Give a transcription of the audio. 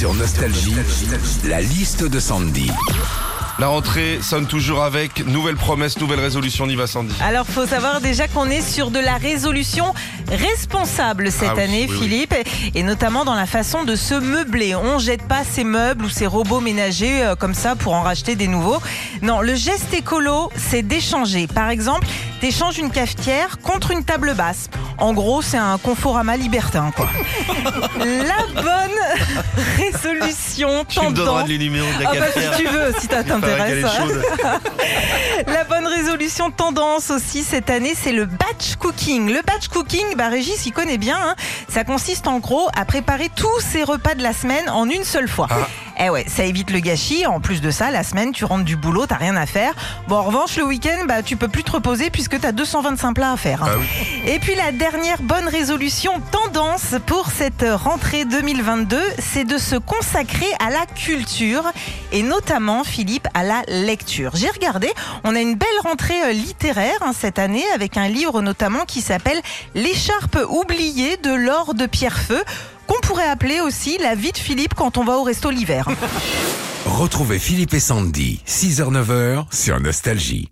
Sur Nostalgie, la liste de Sandy. La rentrée sonne toujours avec nouvelle promesse, nouvelle résolution. On y va, Sandy. Alors, faut savoir déjà qu'on est sur de la résolution responsable cette Ah année, oui, oui. Philippe, et notamment dans la façon de se meubler. On jette pas ses meubles ou ses robots ménagers euh, comme ça pour en racheter des nouveaux. Non, le geste écolo, c'est d'échanger. Par exemple, t'échanges une cafetière contre une table basse. En gros, c'est un conforama libertin, quoi. la bonne résolution Tu me donneras les numéros de la Ah bah, cafetière. si tu veux, si ça t'intéresse. résolution tendance aussi cette année, c'est le batch cooking. Le batch cooking, bah Régis il connaît bien. hein. Ça consiste en gros à préparer tous ses repas de la semaine en une seule fois. Ah. Eh ouais, ça évite le gâchis. En plus de ça, la semaine, tu rentres du boulot, t'as rien à faire. Bon, en revanche, le week-end, bah, tu peux plus te reposer puisque t'as 225 plats à faire. hein. Ah oui. Et puis la dernière bonne résolution tendance pour cette rentrée 2022, c'est de se consacrer à la culture et notamment, Philippe, à la lecture. J'ai regardé, on a une belle rentrée euh, littéraire hein, cette année avec un livre notamment qui s'appelle L'écharpe oubliée de l'or de Pierrefeu qu'on pourrait appeler aussi la vie de Philippe quand on va au resto l'hiver. Retrouvez Philippe et Sandy, 6h-9h sur Nostalgie.